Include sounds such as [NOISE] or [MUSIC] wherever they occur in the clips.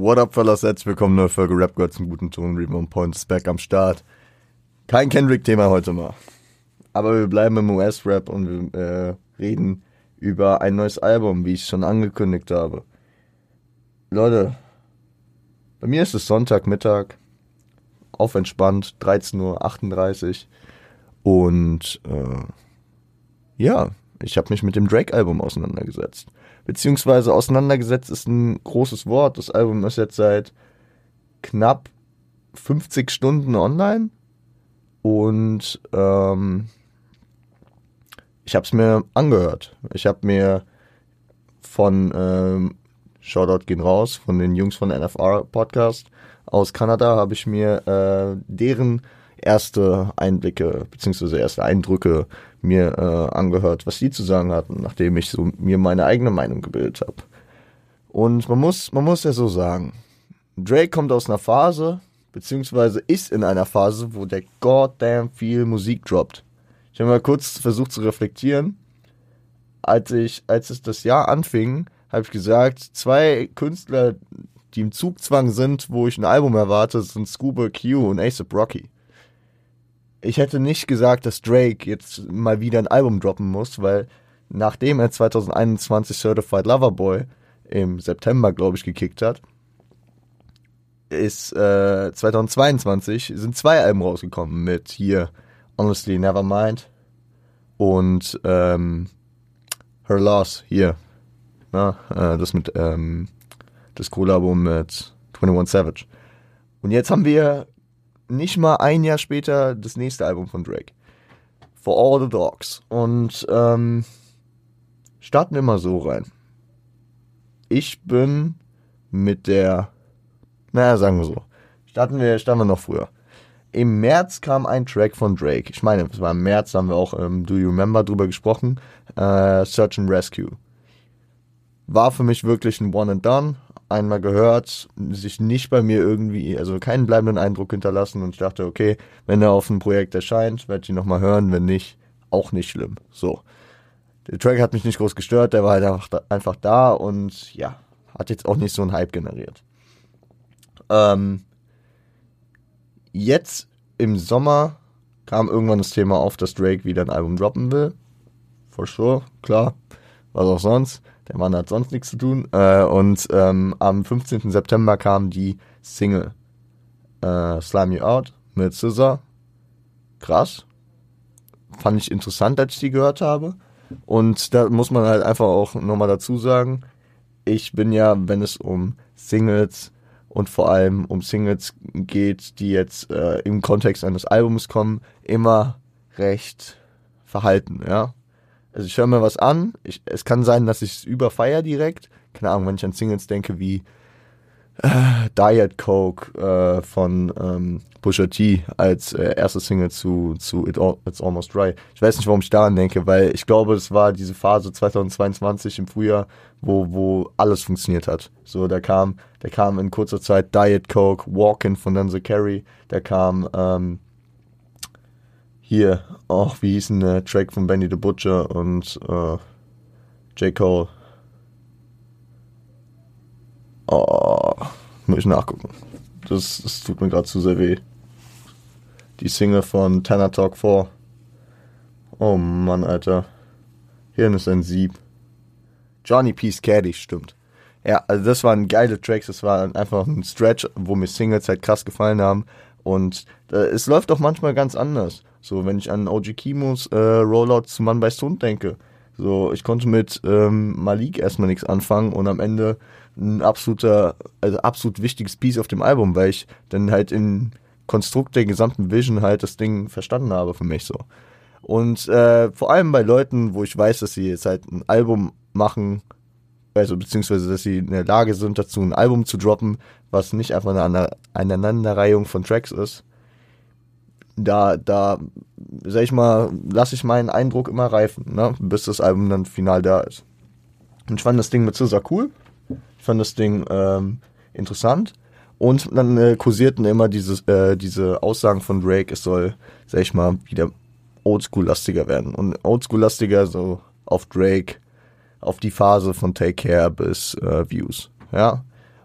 What up, fellas? Herzlich willkommen, neue Folge Rap Girls zum guten Ton. Remote Point ist back am Start. Kein Kendrick-Thema heute mal. Aber wir bleiben im US-Rap und wir äh, reden über ein neues Album, wie ich schon angekündigt habe. Leute, bei mir ist es Sonntagmittag, auf entspannt, 13.38 Uhr. Und äh, ja, ich habe mich mit dem Drake-Album auseinandergesetzt. Beziehungsweise auseinandergesetzt ist ein großes Wort. Das Album ist jetzt seit knapp 50 Stunden online. Und ähm, ich habe es mir angehört. Ich habe mir von ähm, Shoutout gehen raus von den Jungs von NFR Podcast aus Kanada habe ich mir äh, deren erste Einblicke beziehungsweise erste Eindrücke mir äh, angehört, was die zu sagen hatten, nachdem ich so mir meine eigene Meinung gebildet habe. Und man muss, man muss ja so sagen, Drake kommt aus einer Phase, beziehungsweise ist in einer Phase, wo der goddamn viel Musik droppt. Ich habe mal kurz versucht zu reflektieren. Als ich, als es das Jahr anfing, habe ich gesagt, zwei Künstler, die im Zugzwang sind, wo ich ein Album erwarte, sind Scuba Q und ASAP Rocky ich hätte nicht gesagt, dass Drake jetzt mal wieder ein Album droppen muss, weil nachdem er 2021 Certified Lover Boy im September, glaube ich, gekickt hat, ist äh, 2022 sind zwei Alben rausgekommen mit hier Honestly Nevermind und ähm, Her Loss hier. Na, äh, das mit ähm, das Collabo mit 21 Savage. Und jetzt haben wir nicht mal ein Jahr später das nächste Album von Drake. For All the Dogs. Und ähm, starten wir mal so rein. Ich bin mit der, naja, sagen wir so. Starten wir, starten wir noch früher. Im März kam ein Track von Drake. Ich meine, es war im März, haben wir auch im Do You Remember drüber gesprochen. Äh, Search and Rescue. War für mich wirklich ein One and Done einmal gehört, sich nicht bei mir irgendwie, also keinen bleibenden Eindruck hinterlassen und ich dachte, okay, wenn er auf ein Projekt erscheint, werde ich ihn nochmal hören, wenn nicht, auch nicht schlimm. So. Der Track hat mich nicht groß gestört, der war halt einfach da, einfach da und ja, hat jetzt auch nicht so einen Hype generiert. Ähm, jetzt im Sommer kam irgendwann das Thema auf, dass Drake wieder ein Album droppen will. For sure, klar. Was auch sonst. Der Mann hat sonst nichts zu tun. Äh, und ähm, am 15. September kam die Single äh, Slime You Out mit Scissor. Krass. Fand ich interessant, als ich die gehört habe. Und da muss man halt einfach auch nochmal dazu sagen, ich bin ja, wenn es um Singles und vor allem um Singles geht, die jetzt äh, im Kontext eines Albums kommen, immer recht verhalten, ja. Also ich höre mir was an. Ich, es kann sein, dass ich es überfeier direkt. Keine Ahnung, wenn ich an Singles denke wie äh, Diet Coke äh, von ähm, Pusha T als äh, erste Single zu, zu It All, It's Almost Dry. Ich weiß nicht, warum ich daran denke, weil ich glaube, es war diese Phase 2022 im Frühjahr, wo, wo alles funktioniert hat. So, da kam, da kam in kurzer Zeit Diet Coke, Walkin' von Denzel Carey, da kam ähm, hier, auch wie hieß denn der Track von Benny the Butcher und äh, J. Cole. Oh, muss ich nachgucken. Das, das tut mir gerade zu sehr weh. Die Single von Tanner Talk 4. Oh Mann, Alter. Hirn ist ein Sieb. Johnny Peace Caddy, stimmt. Ja, also das waren geile Tracks, das war einfach ein Stretch, wo mir Singles halt krass gefallen haben. Und äh, es läuft auch manchmal ganz anders. So, wenn ich an OG Kimos äh, Rollout zu Mann bei Stone denke. So, ich konnte mit ähm, Malik erstmal nichts anfangen und am Ende ein absoluter, also absolut wichtiges Piece auf dem Album, weil ich dann halt im Konstrukt der gesamten Vision halt das Ding verstanden habe für mich so. Und äh, vor allem bei Leuten, wo ich weiß, dass sie jetzt halt ein Album machen, also beziehungsweise dass sie in der Lage sind, dazu ein Album zu droppen, was nicht einfach eine Aneinanderreihung von Tracks ist, da, da, sag ich mal, lasse ich meinen Eindruck immer reifen, ne? bis das Album dann final da ist. Und ich fand das Ding mit Scissor cool. Ich fand das Ding ähm, interessant. Und dann äh, kursierten immer dieses, äh, diese Aussagen von Drake, es soll, sag ich mal, wieder oldschool-lastiger werden. Und oldschool-lastiger so auf Drake, auf die Phase von Take Care bis äh, Views. Ja.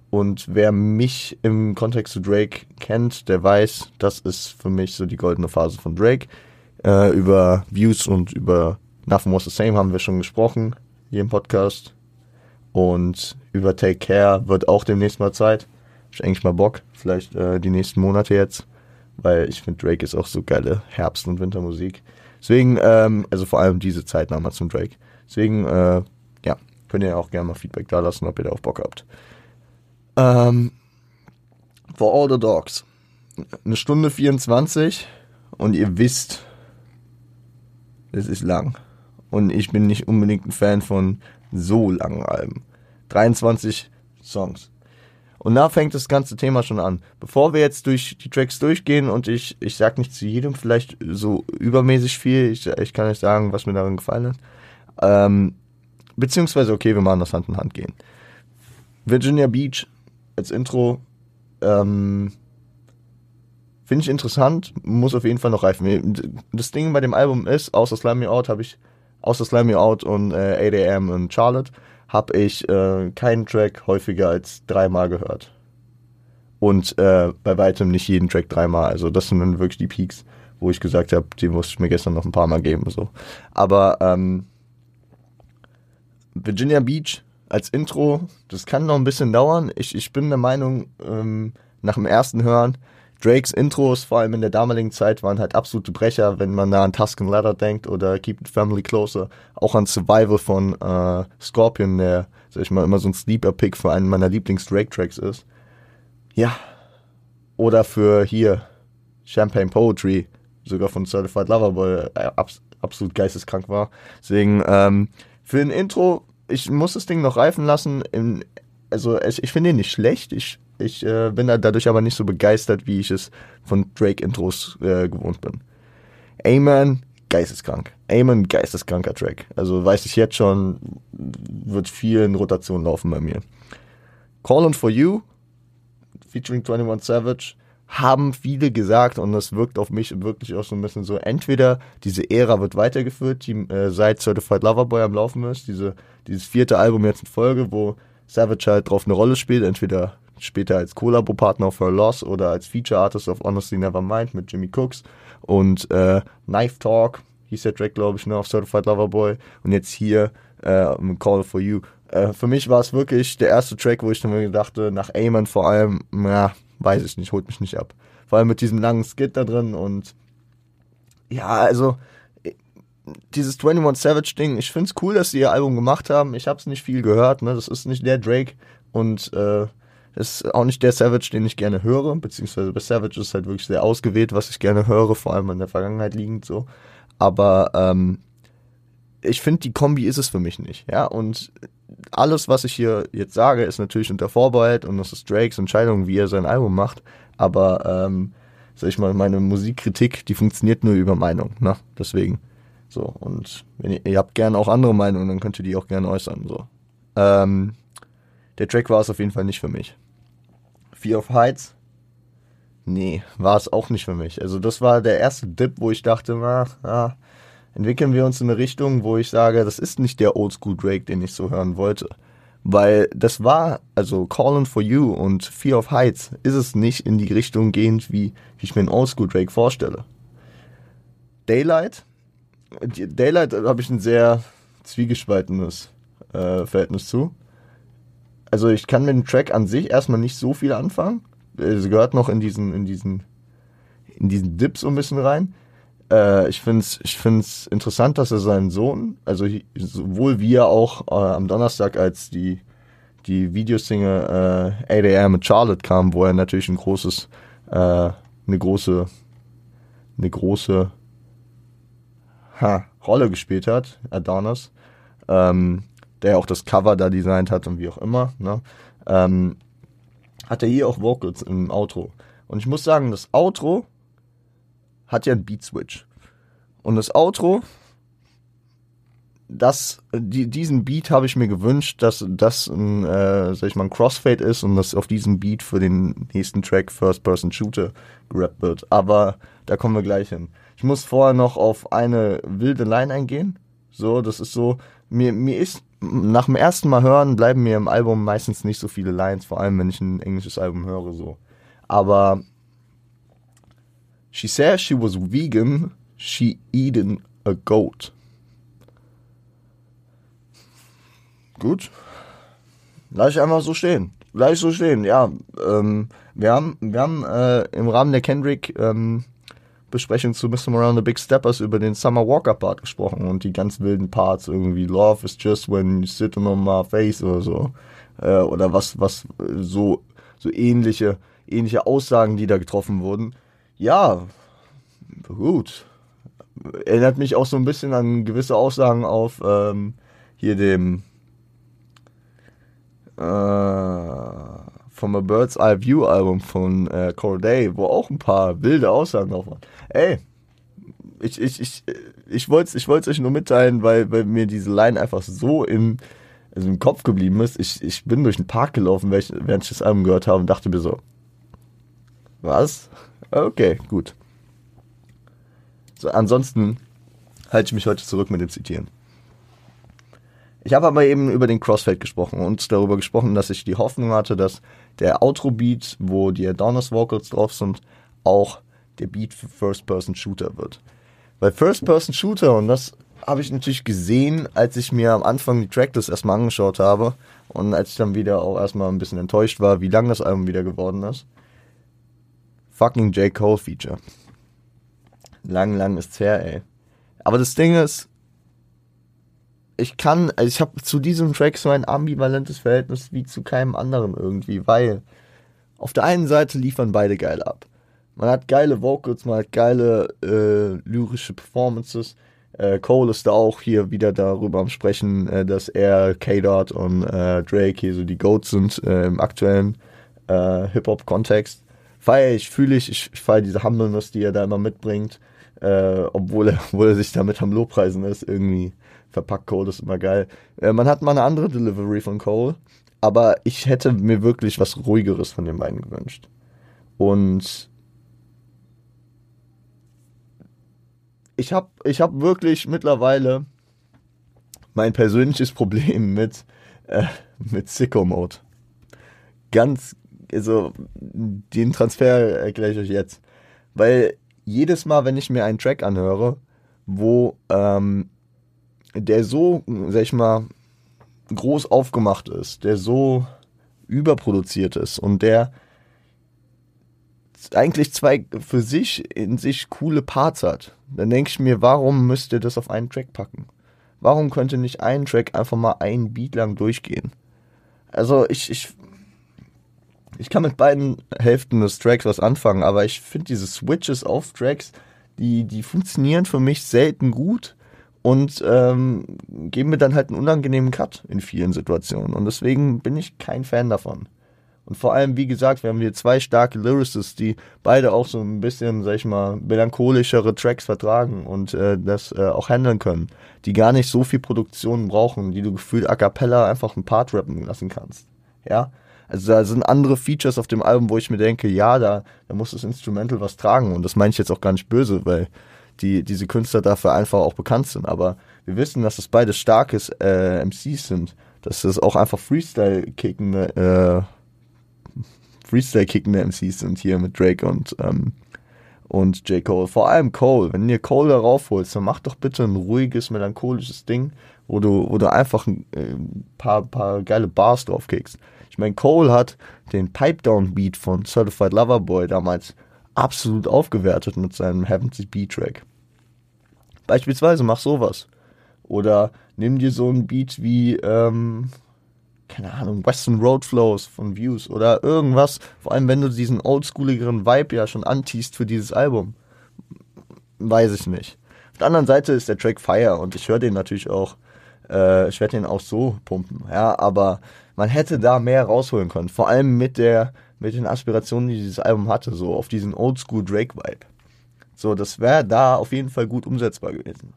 Und wer mich im Kontext zu Drake kennt, der weiß, das ist für mich so die goldene Phase von Drake. Äh, über Views und über Nothing Was the Same haben wir schon gesprochen hier im Podcast. Und über Take Care wird auch demnächst mal Zeit. Ich eigentlich mal Bock, vielleicht äh, die nächsten Monate jetzt, weil ich finde Drake ist auch so geile Herbst- und Wintermusik. Deswegen, ähm, also vor allem diese Zeit nochmal zum Drake. Deswegen, äh, könnt ihr auch gerne mal Feedback da lassen, ob ihr da auch Bock habt. Ähm, For All the Dogs. Eine Stunde 24 und ihr wisst, es ist lang. Und ich bin nicht unbedingt ein Fan von so langen Alben. 23 Songs. Und da fängt das ganze Thema schon an. Bevor wir jetzt durch die Tracks durchgehen und ich, ich sag nicht zu jedem vielleicht so übermäßig viel, ich, ich kann nicht sagen, was mir darin gefallen hat. Ähm, beziehungsweise, okay, wir machen das Hand in Hand gehen. Virginia Beach als Intro ähm, finde ich interessant, muss auf jeden Fall noch reifen. Das Ding bei dem Album ist, außer Slime Me Out habe ich, außer Slime Me Out und äh, 8am und Charlotte, habe ich äh, keinen Track häufiger als dreimal gehört. Und äh, bei weitem nicht jeden Track dreimal. Also das sind dann wirklich die Peaks, wo ich gesagt habe, die musste ich mir gestern noch ein paar Mal geben. So. Aber ähm, Virginia Beach als Intro, das kann noch ein bisschen dauern. Ich, ich bin der Meinung, ähm, nach dem ersten Hören, Drakes Intros, vor allem in der damaligen Zeit, waren halt absolute Brecher, wenn man da an Tusken Ladder denkt oder Keep the Family Closer, auch an Survival von äh, Scorpion, der, sag ich mal, immer so ein Sleeper-Pick für einen meiner Lieblings-Drake-Tracks ist. Ja. Oder für hier Champagne Poetry, sogar von Certified Lover Boy, äh, abs absolut geisteskrank war. Deswegen, ähm, für ein Intro, ich muss das Ding noch reifen lassen. In, also ich, ich finde ihn nicht schlecht. Ich, ich äh, bin dadurch aber nicht so begeistert, wie ich es von Drake-Intros äh, gewohnt bin. Amen, geisteskrank. Amen, geisteskranker Track. Also weiß ich jetzt schon, wird viel in Rotation laufen bei mir. Callin' for You, featuring 21 Savage, haben viele gesagt und das wirkt auf mich wirklich auch so ein bisschen so, entweder diese Ära wird weitergeführt, die äh, seit Certified Lover Boy am Laufen ist, diese, dieses vierte Album jetzt in Folge, wo Savage halt drauf eine Rolle spielt, entweder später als Kollabo-Partner auf Her Loss oder als Feature Artist auf Honestly Nevermind mit Jimmy Cooks und äh, Knife Talk hieß der Track, glaube ich, ne, auf Certified Lover Boy und jetzt hier äh, Call for You. Äh, für mich war es wirklich der erste Track, wo ich dann mir dachte, nach Amen vor allem, na, weiß ich nicht, holt mich nicht ab. Vor allem mit diesem langen Skit da drin und ja, also dieses 21 Savage Ding, ich find's cool, dass sie ihr Album gemacht haben. Ich hab's nicht viel gehört, ne? Das ist nicht der Drake und äh, ist auch nicht der Savage, den ich gerne höre, beziehungsweise bei Savage ist halt wirklich sehr ausgewählt, was ich gerne höre, vor allem in der Vergangenheit liegend so. Aber ähm, ich finde, die Kombi ist es für mich nicht, ja. Und alles, was ich hier jetzt sage, ist natürlich unter Vorbehalt und das ist Drakes Entscheidung, wie er sein Album macht. Aber, ähm, sag ich mal, meine Musikkritik, die funktioniert nur über Meinung, ne? Deswegen. So, und ihr, ihr habt gerne auch andere Meinungen, dann könnt ihr die auch gerne äußern, so. Ähm, der Track war es auf jeden Fall nicht für mich. Fear of Heights? Nee, war es auch nicht für mich. Also das war der erste Dip, wo ich dachte, na, na, entwickeln wir uns in eine Richtung, wo ich sage, das ist nicht der Oldschool Drake, den ich so hören wollte. Weil das war, also Calling for You und Fear of Heights ist es nicht in die Richtung gehend, wie, ich mir einen Oldschool Drake vorstelle. Daylight? Daylight habe ich ein sehr zwiegespaltenes äh, Verhältnis zu. Also ich kann mit dem Track an sich erstmal nicht so viel anfangen. Es gehört noch in diesen, in diesen, in diesen Dip so ein bisschen rein. Äh, ich finde es ich find's interessant, dass er seinen Sohn, also sowohl wie er auch äh, am Donnerstag, als die, die Videosingle äh, 8am mit Charlotte kam, wo er natürlich ein großes, äh, eine große, eine große ha, Rolle gespielt hat, Adonis, ähm, der auch das Cover da designt hat und wie auch immer, ne, ähm, hat er hier auch Vocals im Outro. Und ich muss sagen, das Outro hat ja einen Beat Switch. Und das Outro, das, die, diesen Beat habe ich mir gewünscht, dass das ein, äh, sag ich mal, ein Crossfade ist und dass auf diesem Beat für den nächsten Track First Person Shooter gerappt wird. Aber da kommen wir gleich hin. Ich muss vorher noch auf eine wilde Line eingehen. So, das ist so, mir, mir ist nach dem ersten Mal hören bleiben mir im Album meistens nicht so viele Lines, vor allem wenn ich ein englisches Album höre so. Aber She says she was vegan, she eaten a goat. Gut. Lass ich einfach so stehen. Lass ich so stehen, ja. Ähm, wir haben, wir haben äh, im Rahmen der Kendrick ähm, Besprechung zu Mr. Around the Big Steppers über den Summer Walker Part gesprochen und die ganz wilden Parts irgendwie Love is just when you sit on my face oder so. Äh, oder was, was so, so ähnliche, ähnliche Aussagen, die da getroffen wurden. Ja, gut. Erinnert mich auch so ein bisschen an gewisse Aussagen auf ähm, hier dem äh, vom A Bird's Eye View Album von äh, Corday, wo auch ein paar wilde Aussagen drauf waren. Ey, ich, ich, ich, ich wollte es euch nur mitteilen, weil, weil mir diese Line einfach so in, also im Kopf geblieben ist. Ich, ich bin durch den Park gelaufen, während ich das Album gehört habe und dachte mir so, was? Okay, gut. So, ansonsten halte ich mich heute zurück mit dem Zitieren. Ich habe aber eben über den Crossfade gesprochen und darüber gesprochen, dass ich die Hoffnung hatte, dass der Outro-Beat, wo die Adonis-Vocals drauf sind, auch der Beat für First-Person-Shooter wird. Weil First-Person-Shooter, und das habe ich natürlich gesehen, als ich mir am Anfang die Tracklist erstmal angeschaut habe und als ich dann wieder auch erstmal ein bisschen enttäuscht war, wie lang das Album wieder geworden ist. Fucking J. Cole Feature. Lang, lang ist's her, ey. Aber das Ding ist, ich kann, also ich habe zu diesem Track so ein ambivalentes Verhältnis wie zu keinem anderen irgendwie, weil auf der einen Seite liefern beide geil ab. Man hat geile Vocals, man hat geile äh, lyrische Performances. Äh, Cole ist da auch hier wieder darüber am Sprechen, äh, dass er, K-Dot und äh, Drake hier so die Goats sind äh, im aktuellen äh, Hip-Hop-Kontext. Feier ich, fühle ich, ich, ich feiere diese Humbleness, die er da immer mitbringt, äh, obwohl, er, [LAUGHS] obwohl er sich damit am Lobpreisen ist, irgendwie verpackt Cole ist immer geil. Äh, man hat mal eine andere Delivery von Cole, aber ich hätte mir wirklich was ruhigeres von den beiden gewünscht. Und ich habe ich hab wirklich mittlerweile mein persönliches Problem mit, äh, mit Sicko Mode. Ganz, also den Transfer erkläre ich euch jetzt. Weil jedes Mal, wenn ich mir einen Track anhöre, wo ähm, der so, sag ich mal, groß aufgemacht ist, der so überproduziert ist und der eigentlich zwei für sich in sich coole Parts hat, dann denke ich mir, warum müsst ihr das auf einen Track packen? Warum könnte nicht ein Track einfach mal ein Beat lang durchgehen? Also ich, ich, ich kann mit beiden Hälften des Tracks was anfangen, aber ich finde diese Switches auf Tracks, die, die funktionieren für mich selten gut und ähm, geben mir dann halt einen unangenehmen Cut in vielen Situationen. Und deswegen bin ich kein Fan davon. Und vor allem, wie gesagt, wir haben hier zwei starke Lyricists, die beide auch so ein bisschen, sag ich mal, melancholischere Tracks vertragen und äh, das äh, auch handeln können, die gar nicht so viel Produktion brauchen, die du gefühlt a cappella einfach ein Part rappen lassen kannst. Ja, also da sind andere Features auf dem Album, wo ich mir denke, ja, da, da muss das Instrumental was tragen und das meine ich jetzt auch gar nicht böse, weil die diese Künstler dafür einfach auch bekannt sind. Aber wir wissen, dass es beide starkes äh, MCs sind, dass es auch einfach Freestyle-kickende äh, Freestyle-kickende MCs sind hier mit Drake und ähm, und J. Cole. Vor allem Cole. Wenn ihr Cole da raufholst, dann mach doch bitte ein ruhiges, melancholisches Ding, wo du, wo du einfach ein äh, paar, paar geile Bars draufkickst. Ich meine, Cole hat den Pipe-Down-Beat von Certified Lover Boy damals absolut aufgewertet mit seinem Heavenly Beat-Track. Beispielsweise mach sowas. Oder nimm dir so ein Beat wie, ähm, keine Ahnung, Western Road Flows von Views oder irgendwas. Vor allem, wenn du diesen oldschooligeren Vibe ja schon antiest für dieses Album. Weiß ich nicht. Auf der anderen Seite ist der Track Fire und ich höre den natürlich auch, äh, ich werde den auch so pumpen, ja, aber man hätte da mehr rausholen können. Vor allem mit der, mit den Aspirationen, die dieses Album hatte, so auf diesen Oldschool Drake-Vibe. So, das wäre da auf jeden Fall gut umsetzbar gewesen.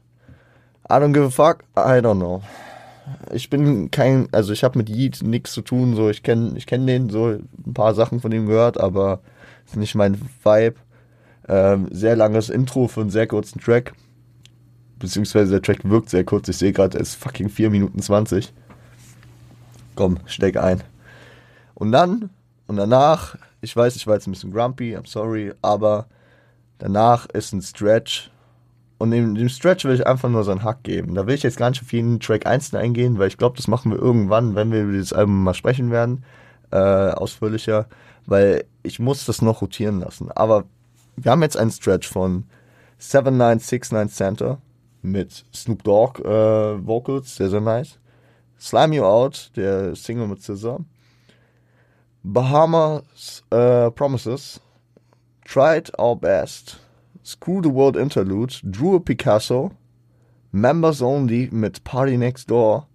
I don't give a fuck, I don't know. Ich bin kein, also ich habe mit Yeet nichts zu tun, so ich kenne ich kenn den, so ein paar Sachen von ihm gehört, aber ist nicht mein Vibe. Ähm, sehr langes Intro für einen sehr kurzen Track. Beziehungsweise der Track wirkt sehr kurz. Ich sehe gerade, er ist fucking 4 Minuten 20. Komm, steck ein. Und dann, und danach, ich weiß, ich war jetzt ein bisschen grumpy, I'm sorry, aber danach ist ein Stretch. Und in dem Stretch will ich einfach nur so einen Hack geben. Da will ich jetzt gar nicht auf jeden Track einzeln eingehen, weil ich glaube, das machen wir irgendwann, wenn wir über dieses Album mal sprechen werden, äh, ausführlicher, weil ich muss das noch rotieren lassen. Aber wir haben jetzt einen Stretch von 7969 Center mit Snoop Dogg äh, Vocals, sehr, sehr nice. Slime You Out, der Single mit Scissor. Bahamas äh, Promises. Tried Our Best. Screw the World Interlude. Drew Picasso. Members Only mit Party Next Door.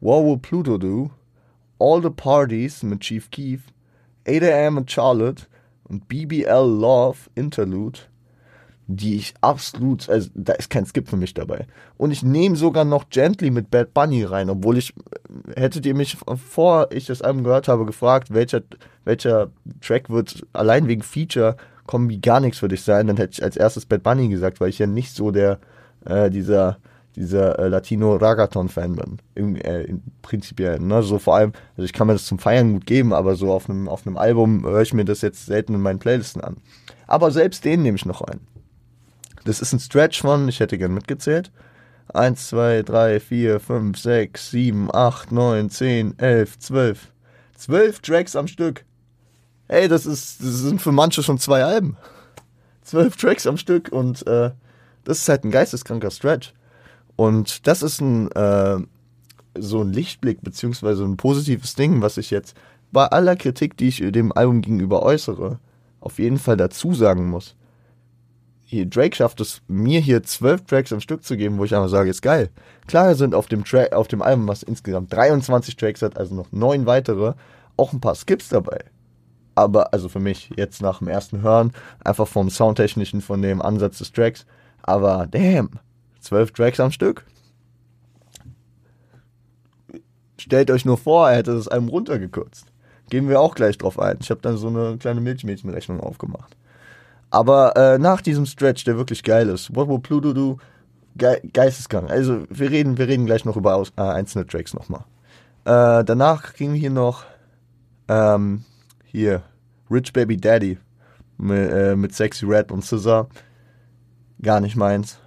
What Will Pluto Do? All the Parties mit Chief Keef. 8 AM mit Charlotte. Und BBL Love Interlude die ich absolut, also da ist kein Skip für mich dabei. Und ich nehme sogar noch Gently mit Bad Bunny rein, obwohl ich, hättet ihr mich, bevor ich das Album gehört habe, gefragt, welcher, welcher Track wird allein wegen Feature Kombi gar nichts für dich sein, dann hätte ich als erstes Bad Bunny gesagt, weil ich ja nicht so der, äh, dieser, dieser äh, Latino-Ragaton-Fan bin. Im, äh, im prinzipiell. Ne? So vor allem, also ich kann mir das zum Feiern gut geben, aber so auf einem auf einem Album höre ich mir das jetzt selten in meinen Playlisten an. Aber selbst den nehme ich noch ein. Das ist ein Stretch von, ich hätte gern mitgezählt. 1, 2, 3, 4, 5, 6, 7, 8, 9, 10, 11, 12. 12 Tracks am Stück. Ey, das ist, das sind für manche schon zwei Alben. 12 Tracks am Stück und äh, das ist halt ein geisteskranker Stretch. Und das ist ein äh, so ein Lichtblick beziehungsweise ein positives Ding, was ich jetzt bei aller Kritik, die ich dem Album gegenüber äußere, auf jeden Fall dazu sagen muss Drake schafft es, mir hier zwölf Tracks am Stück zu geben, wo ich einfach sage, ist geil. Klar sind auf dem Track, auf dem Album, was insgesamt 23 Tracks hat, also noch neun weitere, auch ein paar Skips dabei. Aber, also für mich, jetzt nach dem ersten Hören, einfach vom Soundtechnischen, von dem Ansatz des Tracks, aber damn, zwölf Tracks am Stück. Stellt euch nur vor, er hätte das Album runtergekürzt. Gehen wir auch gleich drauf ein. Ich habe dann so eine kleine Milchmädchenrechnung aufgemacht. Aber äh, nach diesem Stretch, der wirklich geil ist, What Will Pluto Do? Ge Geisteskrank. Also wir reden, wir reden gleich noch über aus, äh, einzelne Tracks nochmal. Äh, danach ging hier noch ähm, hier Rich Baby Daddy mit, äh, mit Sexy Red und Scissor. Gar nicht meins.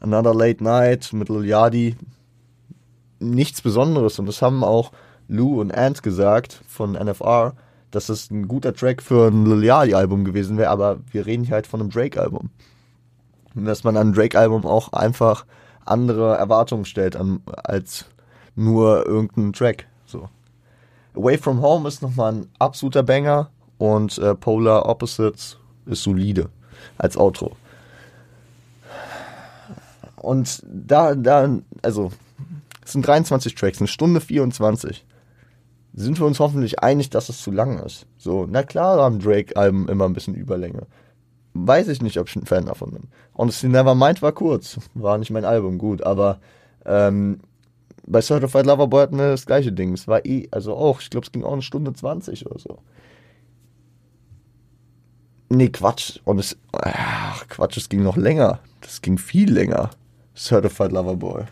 Another Late Night mit Lil Yachty. Nichts Besonderes und das haben auch Lou und Ant gesagt von NFR dass es ein guter Track für ein Lil album gewesen wäre, aber wir reden hier halt von einem Drake-Album. Und dass man an ein Drake-Album auch einfach andere Erwartungen stellt an, als nur irgendeinen Track. So. Away from Home ist nochmal ein absoluter Banger und äh, Polar Opposites ist solide als Outro. Und da, da, also, es sind 23 Tracks, eine Stunde 24 sind wir uns hoffentlich einig, dass es zu lang ist. So, na klar haben Drake-Alben immer ein bisschen Überlänge. Weiß ich nicht, ob ich ein Fan davon bin. Honestly Nevermind war kurz. War nicht mein Album, gut. Aber ähm, bei Certified Lover Boy hatten wir das gleiche Ding. Es war eh, also auch, ich glaube, es ging auch eine Stunde 20 oder so. Nee, Quatsch. Und es, ach, Quatsch, es ging noch länger. Das ging viel länger. Certified Lover Boy.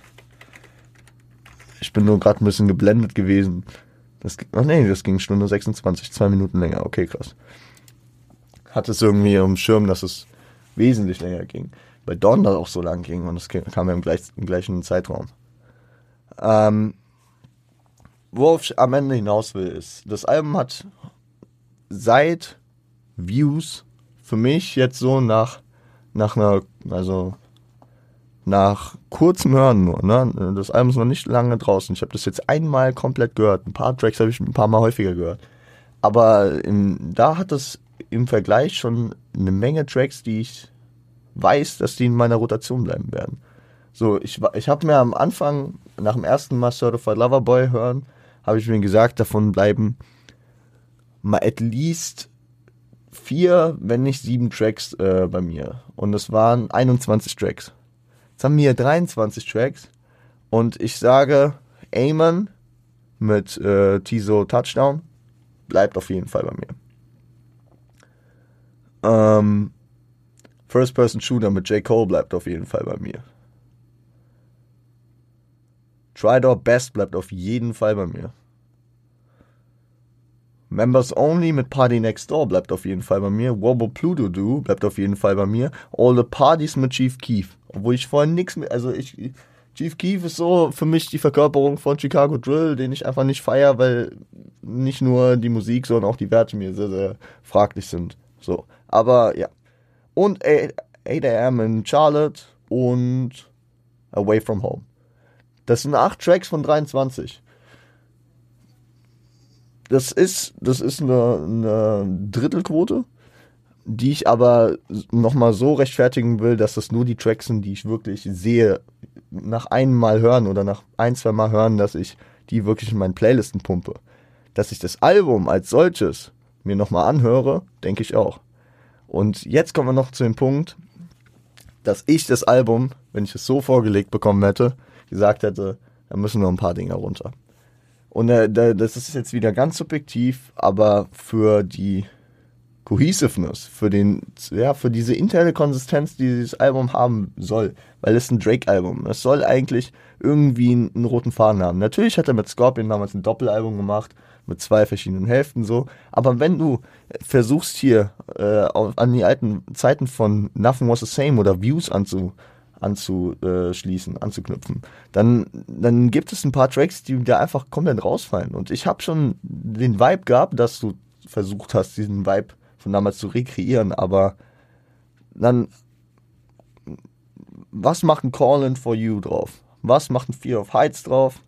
Ich bin nur gerade ein bisschen geblendet gewesen. Das, ach nee, das ging Stunde 26, zwei Minuten länger. Okay, krass. Hat es irgendwie im Schirm, dass es wesentlich länger ging. Bei Dawn das auch so lang ging und es kam ja im, gleich, im gleichen Zeitraum. Ähm, worauf ich am Ende hinaus will, ist, das Album hat seit Views für mich jetzt so nach, nach einer, also nach kurzem Hören nur, ne? Das Album ist noch nicht lange draußen. Ich habe das jetzt einmal komplett gehört. Ein paar Tracks habe ich ein paar Mal häufiger gehört. Aber im, da hat es im Vergleich schon eine Menge Tracks, die ich weiß, dass die in meiner Rotation bleiben werden. So, ich, ich habe mir am Anfang, nach dem ersten Mal Certified Lover Boy hören, habe ich mir gesagt, davon bleiben mal at least vier, wenn nicht sieben Tracks äh, bei mir. Und es waren 21 Tracks. Jetzt haben wir 23 Tracks und ich sage, Amon mit äh, Tiso Touchdown bleibt auf jeden Fall bei mir. Ähm, First Person Shooter mit J. Cole bleibt auf jeden Fall bei mir. Try Our Best bleibt auf jeden Fall bei mir. Members Only mit Party Next Door bleibt auf jeden Fall bei mir. Wobble Pluto Do bleibt auf jeden Fall bei mir. All the Parties mit Chief Keef. Obwohl ich vorhin nichts mehr, also ich, Chief Keef ist so für mich die Verkörperung von Chicago Drill, den ich einfach nicht feiere, weil nicht nur die Musik, sondern auch die Werte mir sehr, sehr fraglich sind. So. Aber ja. Und 8am in Charlotte und Away from Home. Das sind acht Tracks von 23 das ist, das ist eine, eine Drittelquote, die ich aber nochmal so rechtfertigen will, dass das nur die Tracks sind, die ich wirklich sehe, nach einem Mal hören oder nach ein, zwei Mal hören, dass ich die wirklich in meinen Playlisten pumpe. Dass ich das Album als solches mir nochmal anhöre, denke ich auch. Und jetzt kommen wir noch zu dem Punkt, dass ich das Album, wenn ich es so vorgelegt bekommen hätte, gesagt hätte, da müssen noch ein paar Dinge runter. Und äh, das ist jetzt wieder ganz subjektiv, aber für die Cohesiveness, für den, ja, für diese interne Konsistenz, die dieses Album haben soll, weil es ein Drake-Album. Es soll eigentlich irgendwie einen, einen, roten Faden haben. Natürlich hat er mit Scorpion damals ein Doppelalbum gemacht, mit zwei verschiedenen Hälften so. Aber wenn du versuchst hier äh, an die alten Zeiten von Nothing Was the Same oder Views anzu, anzuschließen, anzuknüpfen, dann, dann gibt es ein paar Tracks, die da einfach komplett rausfallen. Und ich habe schon den Vibe gehabt, dass du versucht hast, diesen Vibe von damals zu rekreieren, aber dann, was macht ein Call-In for You drauf? Was macht ein Fear of Heights drauf?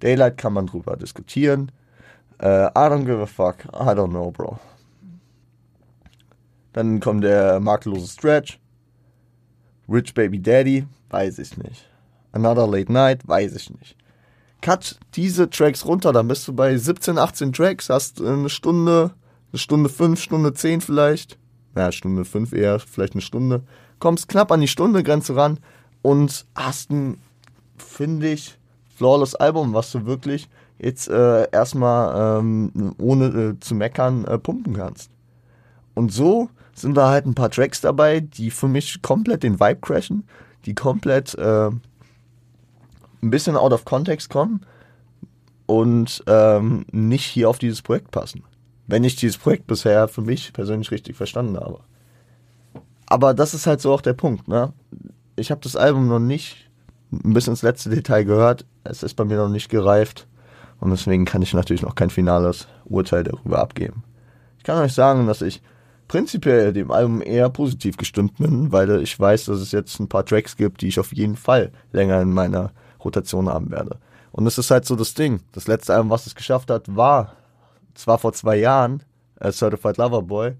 Daylight kann man drüber diskutieren. Uh, I don't give a fuck. I don't know, bro. Dann kommt der makellose Stretch. Rich Baby Daddy, weiß ich nicht. Another Late Night, weiß ich nicht. Cut diese Tracks runter, dann bist du bei 17, 18 Tracks, hast eine Stunde, eine Stunde 5, Stunde 10 vielleicht. Ja, Stunde 5 eher, vielleicht eine Stunde. Kommst knapp an die Stunde-Grenze ran und hast ein, finde ich, flawless Album, was du wirklich jetzt äh, erstmal ähm, ohne äh, zu meckern äh, pumpen kannst. Und so sind da halt ein paar Tracks dabei, die für mich komplett den Vibe crashen, die komplett äh, ein bisschen out of context kommen und ähm, nicht hier auf dieses Projekt passen. Wenn ich dieses Projekt bisher für mich persönlich richtig verstanden habe. Aber das ist halt so auch der Punkt. Ne? Ich habe das Album noch nicht bis ins letzte Detail gehört. Es ist bei mir noch nicht gereift. Und deswegen kann ich natürlich noch kein finales Urteil darüber abgeben. Ich kann euch sagen, dass ich prinzipiell dem Album eher positiv gestimmt bin, weil ich weiß, dass es jetzt ein paar Tracks gibt, die ich auf jeden Fall länger in meiner Rotation haben werde. Und das ist halt so das Ding. Das letzte Album, was es geschafft hat, war zwar vor zwei Jahren äh, Certified Lover Boy,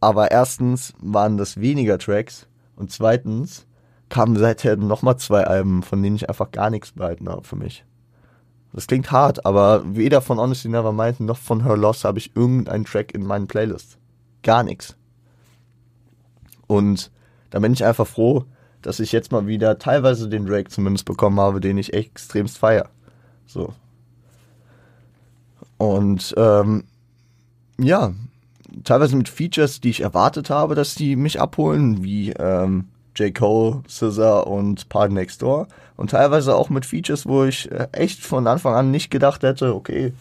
aber erstens waren das weniger Tracks und zweitens kamen seither nochmal zwei Alben, von denen ich einfach gar nichts behalten habe für mich. Das klingt hart, aber weder von Honestly Nevermind noch von Her Loss habe ich irgendeinen Track in meinen Playlists gar nichts. Und da bin ich einfach froh, dass ich jetzt mal wieder teilweise den Drake zumindest bekommen habe, den ich extremst feier. So. Und ähm, ja, teilweise mit Features, die ich erwartet habe, dass die mich abholen, wie ähm, J. Cole, Scissor und Party Next Door. Und teilweise auch mit Features, wo ich äh, echt von Anfang an nicht gedacht hätte, okay,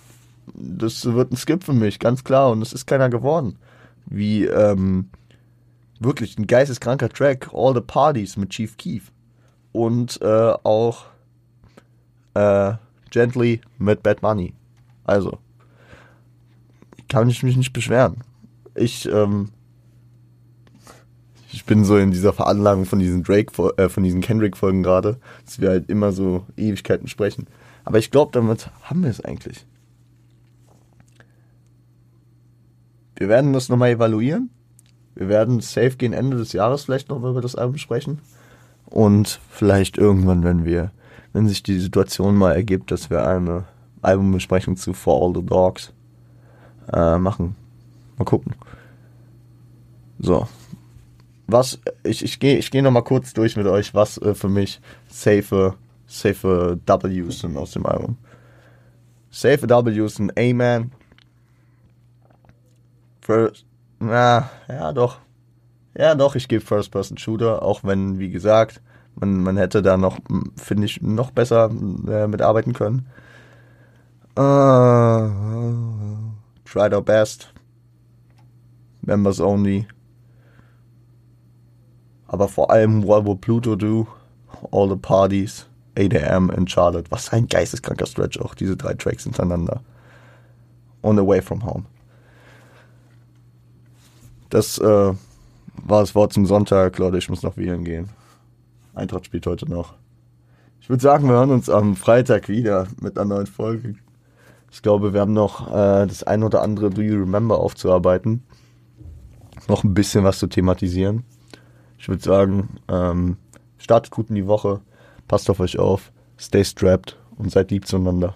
das wird ein Skip für mich, ganz klar. Und es ist keiner geworden wie ähm, wirklich ein geisteskranker Track, All the Parties mit Chief Keef. Und äh, auch äh, Gently mit Bad Money. Also, kann ich mich nicht beschweren. Ich, ähm, ich bin so in dieser Veranlagung von diesen Drake, äh, von diesen Kendrick-Folgen gerade, dass wir halt immer so Ewigkeiten sprechen. Aber ich glaube, damit haben wir es eigentlich. Wir werden das nochmal evaluieren. Wir werden safe gehen Ende des Jahres vielleicht nochmal über das Album sprechen. Und vielleicht irgendwann, wenn wir, wenn sich die Situation mal ergibt, dass wir eine Albumbesprechung zu For All the Dogs äh, machen. Mal gucken. So. Was, ich, ich gehe ich geh nochmal kurz durch mit euch, was äh, für mich safe, safe Ws sind aus dem Album. Safe Ws sind A-Man, First, na, ja, doch. Ja, doch, ich gebe First-Person-Shooter, auch wenn, wie gesagt, man, man hätte da noch, finde ich, noch besser äh, mitarbeiten können. Uh, Tried Our Best. Members Only. Aber vor allem What Will Pluto Do? All the Parties. 8am in Charlotte. Was ein geisteskranker Stretch auch, diese drei Tracks hintereinander. On Away From Home. Das äh, war das Wort zum Sonntag, Leute. Ich muss noch wählen gehen. Eintracht spielt heute noch. Ich würde sagen, wir hören uns am Freitag wieder mit einer neuen Folge. Ich glaube, wir haben noch äh, das ein oder andere Do You Remember aufzuarbeiten. Noch ein bisschen was zu thematisieren. Ich würde sagen, ähm, startet gut in die Woche, passt auf euch auf, stay strapped und seid lieb zueinander.